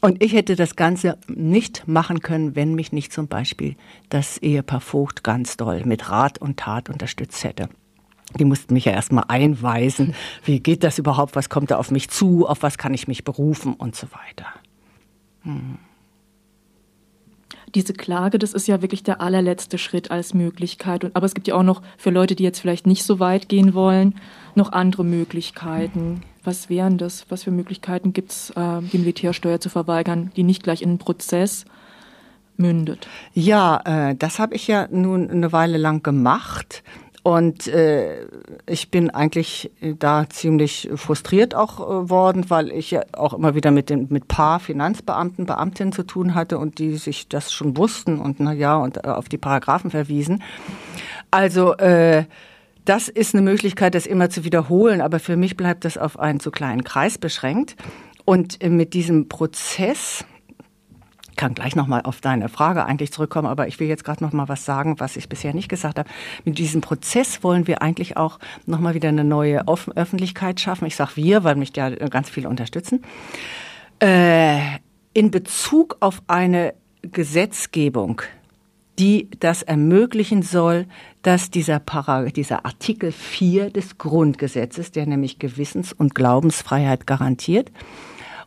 Und ich hätte das Ganze nicht machen können, wenn mich nicht zum Beispiel das Ehepaar Vogt ganz doll mit Rat und Tat unterstützt hätte. Die mussten mich ja erstmal einweisen. Wie geht das überhaupt? Was kommt da auf mich zu? Auf was kann ich mich berufen? Und so weiter. Hm diese Klage, das ist ja wirklich der allerletzte Schritt als Möglichkeit. Aber es gibt ja auch noch für Leute, die jetzt vielleicht nicht so weit gehen wollen, noch andere Möglichkeiten. Was wären das? Was für Möglichkeiten gibt es, äh, die Militärsteuer zu verweigern, die nicht gleich in einen Prozess mündet? Ja, äh, das habe ich ja nun eine Weile lang gemacht. Und äh, ich bin eigentlich da ziemlich frustriert auch äh, worden, weil ich ja auch immer wieder mit den mit paar Finanzbeamten, Beamtinnen zu tun hatte und die sich das schon wussten und na ja und äh, auf die Paragraphen verwiesen. Also äh, das ist eine Möglichkeit, das immer zu wiederholen, aber für mich bleibt das auf einen zu kleinen Kreis beschränkt. Und äh, mit diesem Prozess kann gleich nochmal auf deine Frage eigentlich zurückkommen, aber ich will jetzt gerade nochmal was sagen, was ich bisher nicht gesagt habe. Mit diesem Prozess wollen wir eigentlich auch nochmal wieder eine neue Öffentlichkeit schaffen. Ich sage wir, weil mich ja ganz viele unterstützen. Äh, in Bezug auf eine Gesetzgebung, die das ermöglichen soll, dass dieser, Para, dieser Artikel 4 des Grundgesetzes, der nämlich Gewissens- und Glaubensfreiheit garantiert, äh,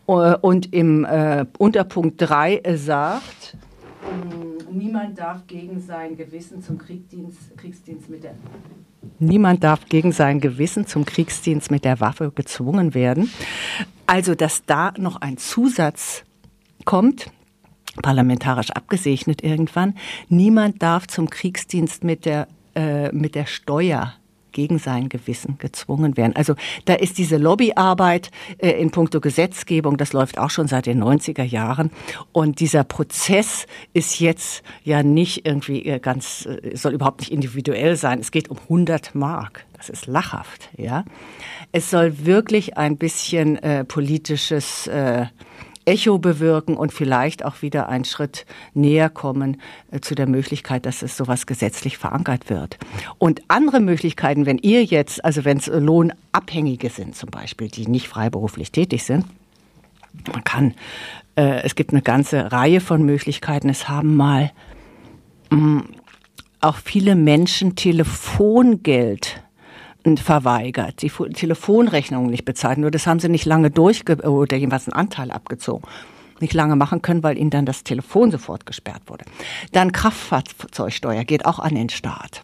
und im äh, Unterpunkt 3 sagt, mm, niemand darf gegen sein Gewissen zum Kriegsdienst, Kriegsdienst mit der Niemand darf gegen sein Gewissen zum Kriegsdienst mit der Waffe gezwungen werden. Also, dass da noch ein Zusatz kommt, parlamentarisch abgesegnet irgendwann, niemand darf zum Kriegsdienst mit der, äh, mit der Steuer gegen sein Gewissen gezwungen werden. Also da ist diese Lobbyarbeit äh, in puncto Gesetzgebung, das läuft auch schon seit den 90er Jahren. Und dieser Prozess ist jetzt ja nicht irgendwie äh, ganz, äh, soll überhaupt nicht individuell sein. Es geht um 100 Mark. Das ist lachhaft, ja. Es soll wirklich ein bisschen äh, politisches äh, Echo bewirken und vielleicht auch wieder einen Schritt näher kommen äh, zu der Möglichkeit, dass es sowas gesetzlich verankert wird. Und andere Möglichkeiten, wenn ihr jetzt, also wenn es Lohnabhängige sind zum Beispiel, die nicht freiberuflich tätig sind, man kann, äh, es gibt eine ganze Reihe von Möglichkeiten. Es haben mal mh, mm, auch viele Menschen Telefongeld verweigert, die Telefonrechnungen nicht bezahlt. Nur das haben sie nicht lange durchge oder jedenfalls einen Anteil abgezogen nicht lange machen können, weil ihnen dann das Telefon sofort gesperrt wurde. Dann Kraftfahrzeugsteuer geht auch an den Staat.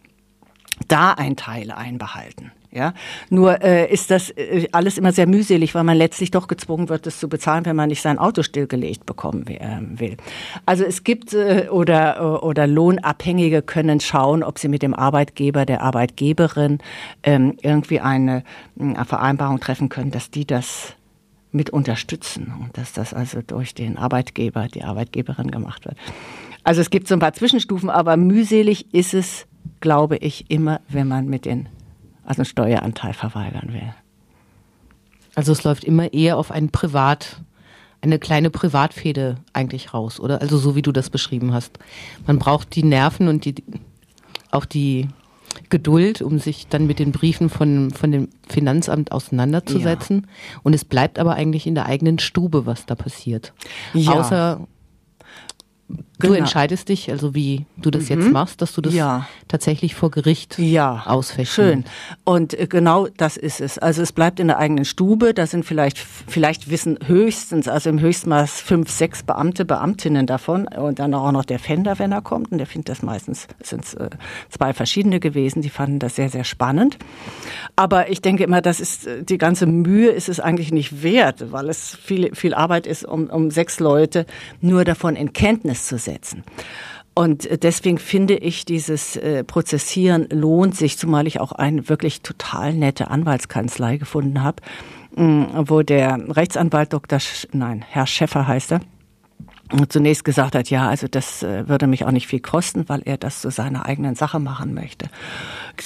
Da ein Teil einbehalten. Ja, nur äh, ist das äh, alles immer sehr mühselig, weil man letztlich doch gezwungen wird, das zu bezahlen, wenn man nicht sein Auto stillgelegt bekommen äh, will. Also es gibt äh, oder äh, oder Lohnabhängige können schauen, ob sie mit dem Arbeitgeber, der Arbeitgeberin ähm, irgendwie eine, eine Vereinbarung treffen können, dass die das mit unterstützen und dass das also durch den Arbeitgeber, die Arbeitgeberin gemacht wird. Also es gibt so ein paar Zwischenstufen, aber mühselig ist es, glaube ich, immer, wenn man mit den also einen Steueranteil verweigern will. Also es läuft immer eher auf ein Privat, eine kleine Privatfehde eigentlich raus, oder? Also so wie du das beschrieben hast. Man braucht die Nerven und die, auch die Geduld, um sich dann mit den Briefen von, von dem Finanzamt auseinanderzusetzen. Ja. Und es bleibt aber eigentlich in der eigenen Stube, was da passiert. Ja. Außer Du entscheidest dich, also wie du das jetzt machst, dass du das Ja. tatsächlich vor Gericht Ja, ausfechten. schön. Und äh, genau das ist es. Also es bleibt in der eigenen Stube. Da sind vielleicht, vielleicht wissen höchstens, also im Höchstmaß fünf, sechs Beamte, Beamtinnen davon. Und dann auch noch der Fender, wenn er kommt. Und der findet das meistens, sind äh, zwei verschiedene gewesen. Die fanden das sehr, sehr spannend. Aber ich denke immer, das ist, äh, die ganze Mühe ist es eigentlich nicht wert, weil es viel, viel Arbeit ist, um, um sechs Leute nur davon in Kenntnis zu setzen. Und äh, deswegen finde ich, dieses äh, Prozessieren lohnt sich, zumal ich auch eine wirklich total nette Anwaltskanzlei gefunden habe, mh, wo der Rechtsanwalt Dr. Sch nein, Herr Schäffer heißt er, zunächst gesagt hat, ja, also das äh, würde mich auch nicht viel kosten, weil er das zu seiner eigenen Sache machen möchte.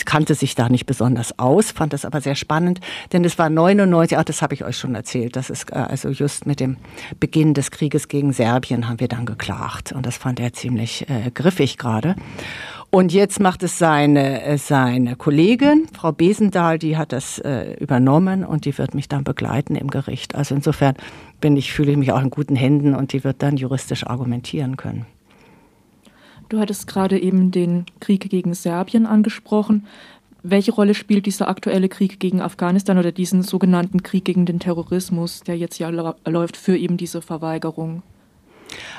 Kannte sich da nicht besonders aus, fand das aber sehr spannend, denn es war 99, ach, das habe ich euch schon erzählt, das ist äh, also just mit dem Beginn des Krieges gegen Serbien haben wir dann geklagt und das fand er ziemlich äh, griffig gerade. Und jetzt macht es seine, äh, seine Kollegin, Frau Besendahl, die hat das äh, übernommen und die wird mich dann begleiten im Gericht. Also insofern bin ich, fühle ich mich auch in guten Händen und die wird dann juristisch argumentieren können. Du hattest gerade eben den Krieg gegen Serbien angesprochen. Welche Rolle spielt dieser aktuelle Krieg gegen Afghanistan oder diesen sogenannten Krieg gegen den Terrorismus, der jetzt ja läuft für eben diese Verweigerung?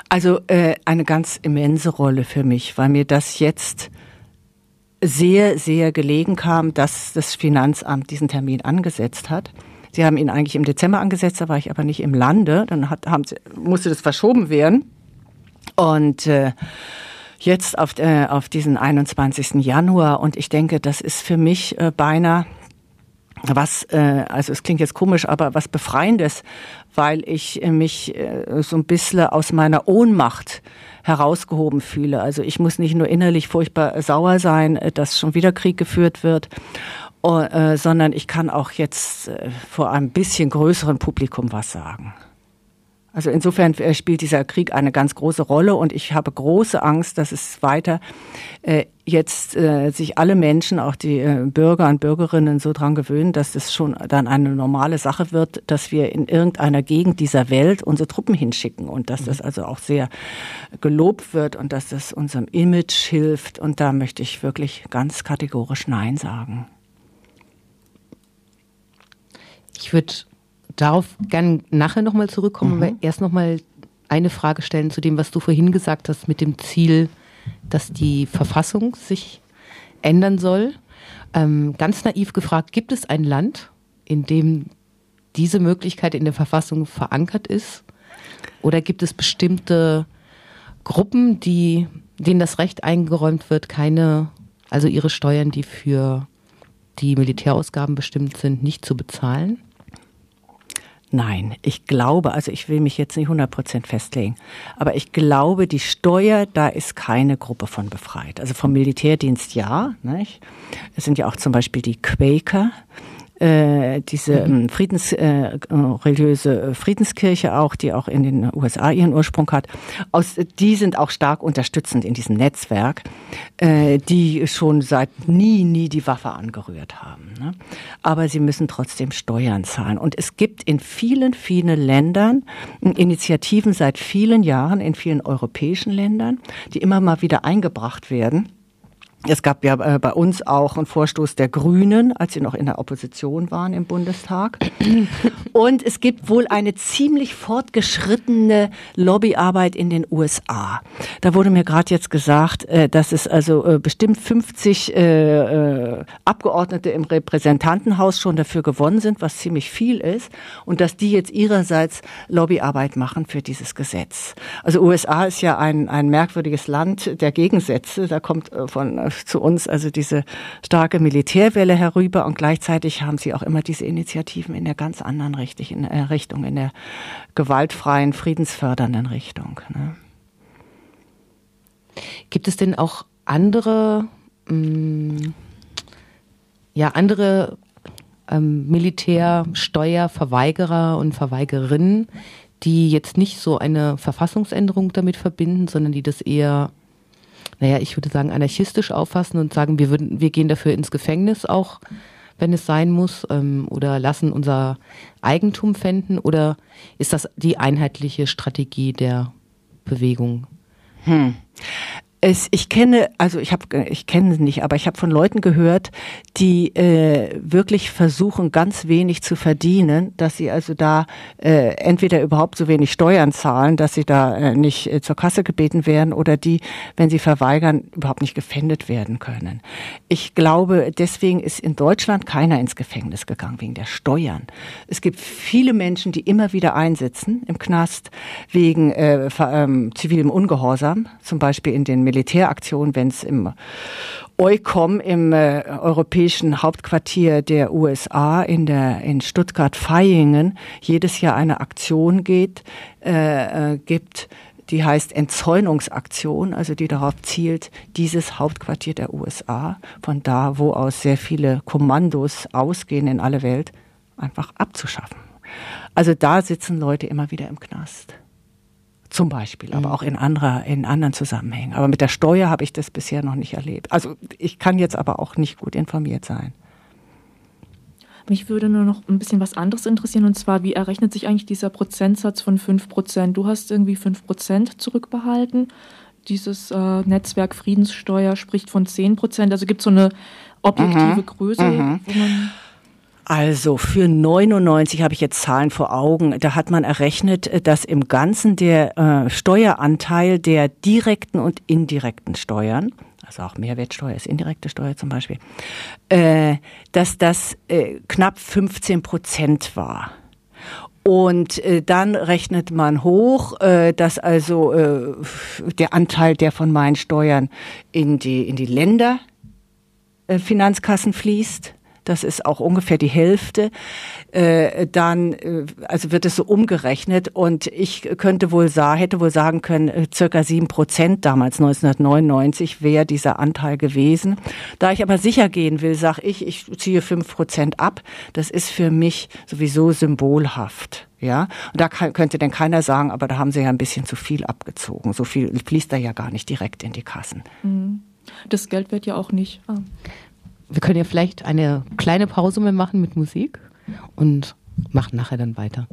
Also äh, eine ganz immense Rolle für mich, weil mir das jetzt sehr, sehr gelegen kam, dass das Finanzamt diesen Termin angesetzt hat. Sie haben ihn eigentlich im Dezember angesetzt, da war ich aber nicht im Lande. Dann hat, haben musste das verschoben werden. Und äh, jetzt auf, äh, auf diesen 21. Januar. Und ich denke, das ist für mich äh, beinahe was, äh, also es klingt jetzt komisch, aber was Befreiendes, weil ich äh, mich äh, so ein bisschen aus meiner Ohnmacht herausgehoben fühle. Also ich muss nicht nur innerlich furchtbar sauer sein, äh, dass schon wieder Krieg geführt wird, äh, sondern ich kann auch jetzt vor einem bisschen größeren Publikum was sagen. Also insofern äh, spielt dieser Krieg eine ganz große Rolle und ich habe große Angst, dass es weiter äh, jetzt äh, sich alle Menschen, auch die äh, Bürger und Bürgerinnen so dran gewöhnen, dass das schon dann eine normale Sache wird, dass wir in irgendeiner Gegend dieser Welt unsere Truppen hinschicken und dass das also auch sehr gelobt wird und dass das unserem Image hilft und da möchte ich wirklich ganz kategorisch Nein sagen. Ich würde darauf gern nachher nochmal zurückkommen, aber erst nochmal eine Frage stellen zu dem, was du vorhin gesagt hast, mit dem Ziel, dass die Verfassung sich ändern soll. Ähm, ganz naiv gefragt, gibt es ein Land, in dem diese Möglichkeit in der Verfassung verankert ist? Oder gibt es bestimmte Gruppen, die, denen das Recht eingeräumt wird, keine, also ihre Steuern, die für die Militärausgaben bestimmt sind, nicht zu bezahlen? Nein, ich glaube, also ich will mich jetzt nicht 100 Prozent festlegen, aber ich glaube, die Steuer, da ist keine Gruppe von befreit. Also vom Militärdienst ja, nicht? Es sind ja auch zum Beispiel die Quaker, äh, diese ähm, Friedens, äh, religiöse Friedenskirche auch, die auch in den USA ihren Ursprung hat. Aus, die sind auch stark unterstützend in diesem Netzwerk, äh, die schon seit nie, nie die Waffe angerührt haben. Ne? Aber sie müssen trotzdem Steuern zahlen. Und es gibt in vielen, vielen Ländern Initiativen seit vielen Jahren, in vielen europäischen Ländern, die immer mal wieder eingebracht werden es gab ja äh, bei uns auch einen Vorstoß der Grünen, als sie noch in der Opposition waren im Bundestag. Und es gibt wohl eine ziemlich fortgeschrittene Lobbyarbeit in den USA. Da wurde mir gerade jetzt gesagt, äh, dass es also äh, bestimmt 50 Abgeordnete im Repräsentantenhaus schon dafür gewonnen sind, was ziemlich viel ist, und dass die jetzt ihrerseits Lobbyarbeit machen für dieses Gesetz. Also USA ist ja ein, ein merkwürdiges Land der Gegensätze. Da kommt von zu uns also diese starke Militärwelle herüber und gleichzeitig haben sie auch immer diese Initiativen in der ganz anderen Richtung, in der Richtung, in der gewaltfreien, friedensfördernden Richtung. Ne? Gibt es denn auch andere, mh, ja, andere ähm, Militärsteuerverweigerer und Verweigerinnen, die jetzt nicht so eine Verfassungsänderung damit verbinden, sondern die das eher naja, ich würde sagen, anarchistisch auffassen und sagen, wir, würden, wir gehen dafür ins Gefängnis auch, wenn es sein muss, ähm, oder lassen unser Eigentum pfänden? Oder ist das die einheitliche Strategie der Bewegung? Hm. Es, ich kenne, also ich habe, ich kenne es nicht, aber ich habe von Leuten gehört, die äh, wirklich versuchen, ganz wenig zu verdienen, dass sie also da äh, entweder überhaupt so wenig Steuern zahlen, dass sie da äh, nicht äh, zur Kasse gebeten werden oder die, wenn sie verweigern, überhaupt nicht gefändet werden können. Ich glaube, deswegen ist in Deutschland keiner ins Gefängnis gegangen wegen der Steuern. Es gibt viele Menschen, die immer wieder einsitzen im Knast wegen äh, ähm, zivilem Ungehorsam, zum Beispiel in den Militäraktion, wenn es im EUCOM im äh, europäischen Hauptquartier der USA in der in Stuttgart-Vaihingen jedes Jahr eine Aktion geht, äh, äh, gibt, die heißt Entzäunungsaktion, also die darauf zielt, dieses Hauptquartier der USA, von da, wo aus sehr viele Kommandos ausgehen in alle Welt, einfach abzuschaffen. Also da sitzen Leute immer wieder im Knast. Zum Beispiel, aber mhm. auch in, anderer, in anderen Zusammenhängen. Aber mit der Steuer habe ich das bisher noch nicht erlebt. Also ich kann jetzt aber auch nicht gut informiert sein. Mich würde nur noch ein bisschen was anderes interessieren, und zwar, wie errechnet sich eigentlich dieser Prozentsatz von 5%? Du hast irgendwie 5% zurückbehalten. Dieses äh, Netzwerk Friedenssteuer spricht von 10%. Also gibt es so eine objektive mhm. Größe, mhm. Also für 99 habe ich jetzt Zahlen vor Augen. Da hat man errechnet, dass im Ganzen der äh, Steueranteil der direkten und indirekten Steuern, also auch Mehrwertsteuer ist indirekte Steuer zum Beispiel, äh, dass das äh, knapp 15 Prozent war. Und äh, dann rechnet man hoch, äh, dass also äh, der Anteil der von meinen Steuern in die, in die Länder äh, Finanzkassen fließt das ist auch ungefähr die Hälfte, äh, dann äh, also wird es so umgerechnet und ich könnte wohl sagen, hätte wohl sagen können, äh, circa sieben Prozent damals 1999 wäre dieser Anteil gewesen. Da ich aber sicher gehen will, sage ich, ich ziehe fünf Prozent ab. Das ist für mich sowieso symbolhaft. Ja, und da kann, könnte denn keiner sagen, aber da haben sie ja ein bisschen zu viel abgezogen. So viel fließt da ja gar nicht direkt in die Kassen. Mhm. Das Geld wird ja auch nicht. Ah wir können ja vielleicht eine kleine Pause mehr machen mit Musik und machen nachher dann weiter.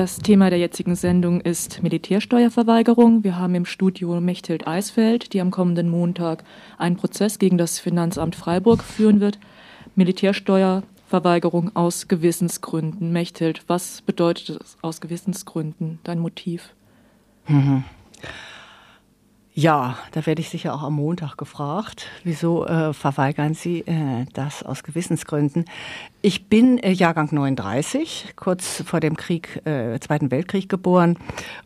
Das Thema der jetzigen Sendung ist Militärsteuerverweigerung. Wir haben im Studio Mechthild Eisfeld, die am kommenden Montag einen Prozess gegen das Finanzamt Freiburg führen wird. Militärsteuerverweigerung aus Gewissensgründen. Mechthild, was bedeutet es aus Gewissensgründen, dein Motiv? Mhm. Ja, da werde ich sicher auch am Montag gefragt. Wieso äh, verweigern Sie äh, das aus Gewissensgründen? Ich bin äh, Jahrgang 39, kurz vor dem Krieg, äh, Zweiten Weltkrieg geboren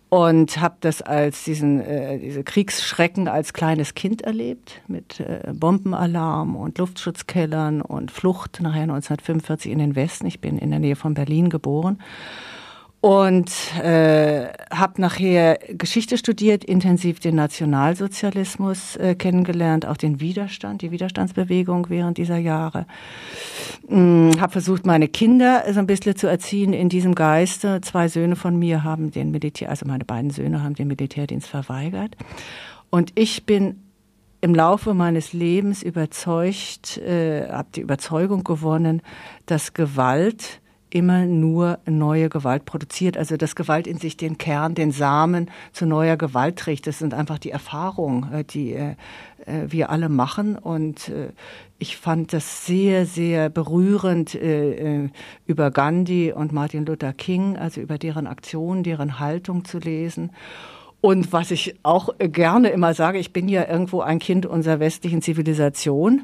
und habe das als diesen äh, diese Kriegsschrecken als kleines Kind erlebt mit äh, Bombenalarm und Luftschutzkellern und Flucht nachher 1945 in den Westen. Ich bin in der Nähe von Berlin geboren und äh, habe nachher Geschichte studiert, intensiv den Nationalsozialismus äh, kennengelernt, auch den Widerstand, die Widerstandsbewegung während dieser Jahre. Hm, habe versucht, meine Kinder so ein bisschen zu erziehen in diesem Geiste. Zwei Söhne von mir haben den Militär, also meine beiden Söhne haben den Militärdienst verweigert. Und ich bin im Laufe meines Lebens überzeugt, äh, habe die Überzeugung gewonnen, dass Gewalt immer nur neue Gewalt produziert. Also dass Gewalt in sich den Kern, den Samen zu neuer Gewalt trägt. Das sind einfach die Erfahrungen, äh, die äh, äh, wir alle machen. Und ich fand das sehr, sehr berührend über Gandhi und Martin Luther King, also über deren Aktionen, deren Haltung zu lesen. Und was ich auch gerne immer sage, ich bin ja irgendwo ein Kind unserer westlichen Zivilisation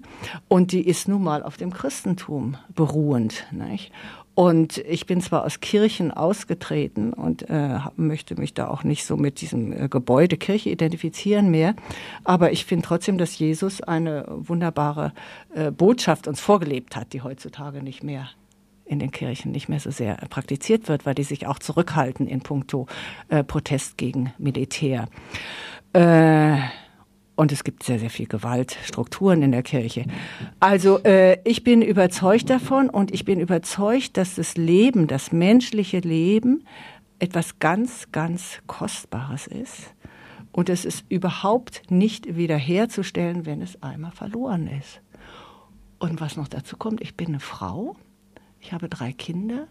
und die ist nun mal auf dem Christentum beruhend. Nicht? Und ich bin zwar aus Kirchen ausgetreten und äh, möchte mich da auch nicht so mit diesem äh, Gebäude Kirche identifizieren mehr, aber ich finde trotzdem, dass Jesus eine wunderbare äh, Botschaft uns vorgelebt hat, die heutzutage nicht mehr in den Kirchen nicht mehr so sehr praktiziert wird, weil die sich auch zurückhalten in puncto äh, Protest gegen Militär. Und es gibt sehr, sehr viel Gewaltstrukturen in der Kirche. Also äh, ich bin überzeugt davon und ich bin überzeugt, dass das Leben, das menschliche Leben etwas ganz, ganz Kostbares ist. Und es ist überhaupt nicht wiederherzustellen, wenn es einmal verloren ist. Und was noch dazu kommt, ich bin eine Frau, ich habe drei Kinder,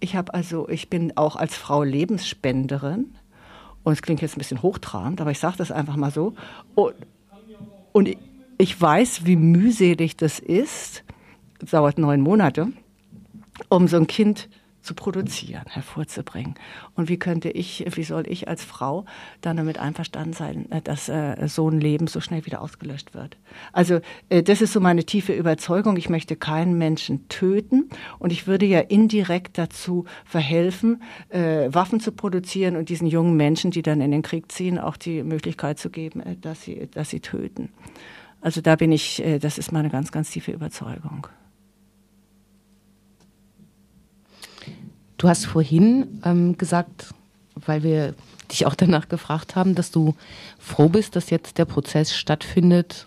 ich habe also, ich bin auch als Frau Lebensspenderin. Und es klingt jetzt ein bisschen hochtrabend, aber ich sage das einfach mal so. Und, und ich weiß, wie mühselig das ist. Es dauert neun Monate, um so ein Kind zu produzieren, hervorzubringen. Und wie könnte ich, wie soll ich als Frau dann damit einverstanden sein, äh, dass äh, so ein Leben so schnell wieder ausgelöscht wird? Also äh, das ist so meine tiefe Überzeugung. Ich möchte keinen Menschen töten und ich würde ja indirekt dazu verhelfen, Waffen zu produzieren und diesen jungen Menschen, die dann in den Krieg ziehen, auch die Möglichkeit zu geben, dass sie, dass sie töten. Also da bin ich, das ist meine ganz, ganz tiefe Überzeugung. Du hast vorhin ähm, gesagt, weil wir dich auch danach gefragt haben, dass du froh bist, dass jetzt der Prozess stattfindet,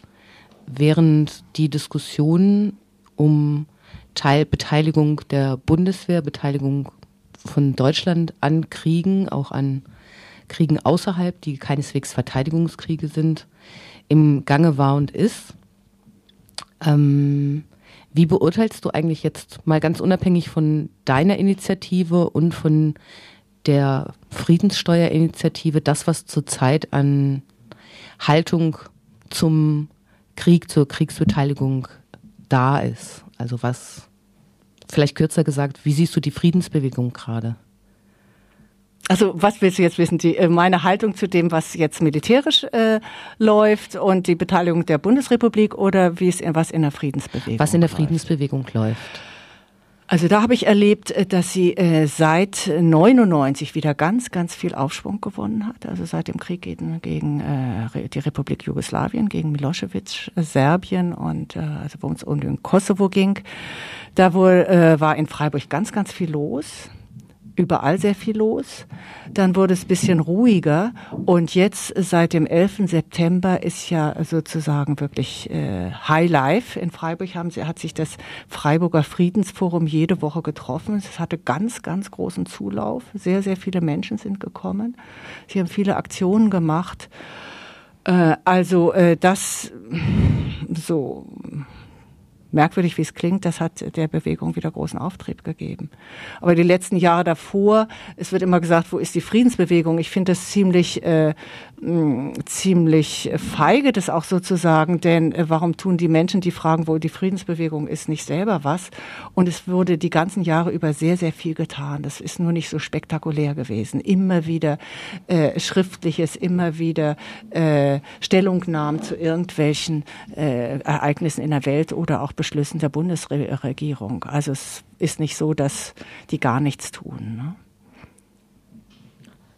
während die Diskussion um Teilbeteiligung der Bundeswehr, Beteiligung von Deutschland an Kriegen, auch an Kriegen außerhalb, die keineswegs Verteidigungskriege sind, im Gange war und ist. Ähm, wie beurteilst du eigentlich jetzt mal ganz unabhängig von deiner Initiative und von der Friedenssteuerinitiative das, was zurzeit an Haltung zum Krieg, zur Kriegsbeteiligung da ist? Also was, vielleicht kürzer gesagt, wie siehst du die Friedensbewegung gerade? Also was willst du jetzt wissen? Die, äh, meine Haltung zu dem, was jetzt militärisch äh, läuft und die Beteiligung der Bundesrepublik oder wie es was in der Friedensbewegung Was in der Friedensbewegung läuft? läuft. Also da habe ich erlebt, äh, dass sie äh, seit 99 wieder ganz, ganz viel Aufschwung gewonnen hat. Also seit dem Krieg gegen, gegen äh, die Republik Jugoslawien, gegen Milosevic, äh, Serbien und äh, also wo es um den Kosovo ging. Da wohl äh, war in Freiburg ganz, ganz viel los überall sehr viel los. Dann wurde es bisschen ruhiger und jetzt seit dem 11. September ist ja sozusagen wirklich äh, High Life. In Freiburg haben sie, hat sich das Freiburger Friedensforum jede Woche getroffen. Es hatte ganz, ganz großen Zulauf. Sehr, sehr viele Menschen sind gekommen. Sie haben viele Aktionen gemacht. Äh, also äh, das so merkwürdig wie es klingt, das hat der Bewegung wieder großen Auftrieb gegeben. Aber die letzten Jahre davor, es wird immer gesagt, wo ist die Friedensbewegung? Ich finde das ziemlich, äh, mh, ziemlich feige, das auch so zu sagen, denn äh, warum tun die Menschen, die fragen, wo die Friedensbewegung ist, nicht selber was? Und es wurde die ganzen Jahre über sehr, sehr viel getan. Das ist nur nicht so spektakulär gewesen. Immer wieder äh, Schriftliches, immer wieder äh, Stellungnahmen zu irgendwelchen äh, Ereignissen in der Welt oder auch Beschlüssen der Bundesregierung. Also es ist nicht so, dass die gar nichts tun. Ne?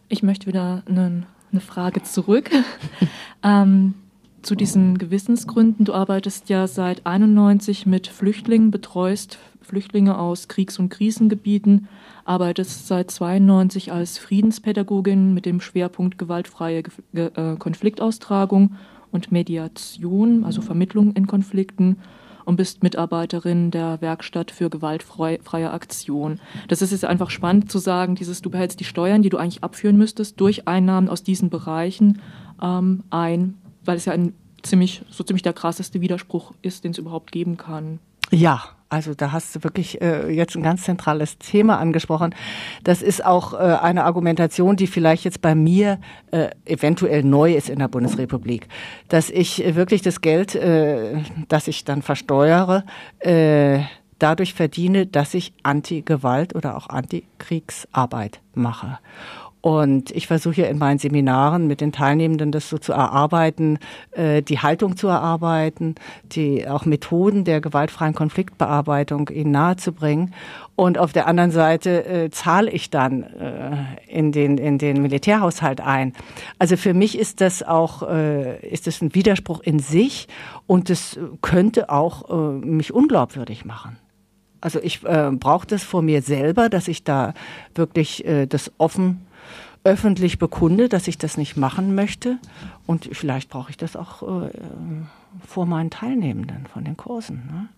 Ich möchte wieder eine, eine Frage zurück. ähm, zu diesen Gewissensgründen. Du arbeitest ja seit 91 mit Flüchtlingen, betreust Flüchtlinge aus Kriegs- und Krisengebieten, arbeitest seit 92 als Friedenspädagogin mit dem Schwerpunkt gewaltfreie Ge äh, Konfliktaustragung und Mediation, also Vermittlung in Konflikten und bist Mitarbeiterin der Werkstatt für gewaltfreie Aktion. Das ist jetzt einfach spannend zu sagen, dieses, du behältst die Steuern, die du eigentlich abführen müsstest, durch Einnahmen aus diesen Bereichen ähm, ein, weil es ja ein ziemlich, so ziemlich der krasseste Widerspruch ist, den es überhaupt geben kann. Ja, also da hast du wirklich äh, jetzt ein ganz zentrales Thema angesprochen. Das ist auch äh, eine Argumentation, die vielleicht jetzt bei mir äh, eventuell neu ist in der Bundesrepublik, dass ich wirklich das Geld, äh, das ich dann versteuere, äh, dadurch verdiene, dass ich Anti-Gewalt oder auch Anti-Kriegsarbeit mache. Und ich versuche in meinen Seminaren mit den Teilnehmenden das so zu erarbeiten, äh, die Haltung zu erarbeiten, die auch Methoden der gewaltfreien Konfliktbearbeitung ihnen nahezubringen. Und auf der anderen Seite äh, zahle ich dann äh, in den in den Militärhaushalt ein. Also für mich ist das auch äh, ist das ein Widerspruch in sich und es könnte auch äh, mich unglaubwürdig machen. Also ich äh, brauche das vor mir selber, dass ich da wirklich äh, das offen öffentlich bekunde, dass ich das nicht machen möchte. Und vielleicht brauche ich das auch äh, vor meinen Teilnehmenden von den Kursen. Ne?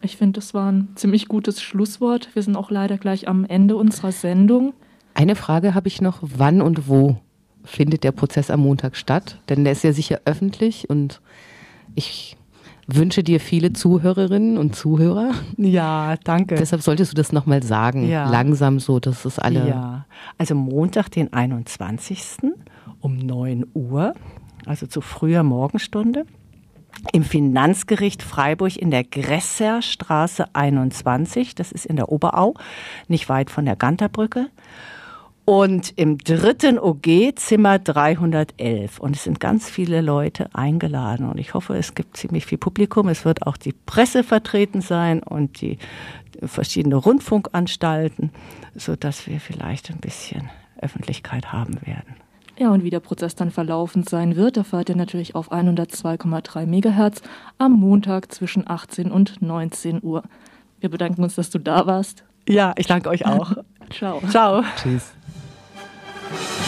Ich finde, das war ein ziemlich gutes Schlusswort. Wir sind auch leider gleich am Ende unserer Sendung. Eine Frage habe ich noch. Wann und wo findet der Prozess am Montag statt? Denn der ist ja sicher öffentlich und ich wünsche dir viele Zuhörerinnen und Zuhörer. Ja, danke. Deshalb solltest du das nochmal sagen. Ja. Langsam so, dass es alle. Ja, also Montag, den 21. um 9 Uhr, also zu früher Morgenstunde. Im Finanzgericht Freiburg in der Gresserstraße 21, das ist in der Oberau, nicht weit von der Ganterbrücke. Und im dritten OG Zimmer 311. Und es sind ganz viele Leute eingeladen. Und ich hoffe, es gibt ziemlich viel Publikum. Es wird auch die Presse vertreten sein und die verschiedene Rundfunkanstalten, so dass wir vielleicht ein bisschen Öffentlichkeit haben werden. Ja, und wie der Prozess dann verlaufen sein wird, erfahrt ihr natürlich auf 102,3 Megahertz am Montag zwischen 18 und 19 Uhr. Wir bedanken uns, dass du da warst. Ja, ich danke euch auch. Ciao. Ciao. Tschüss. Bye.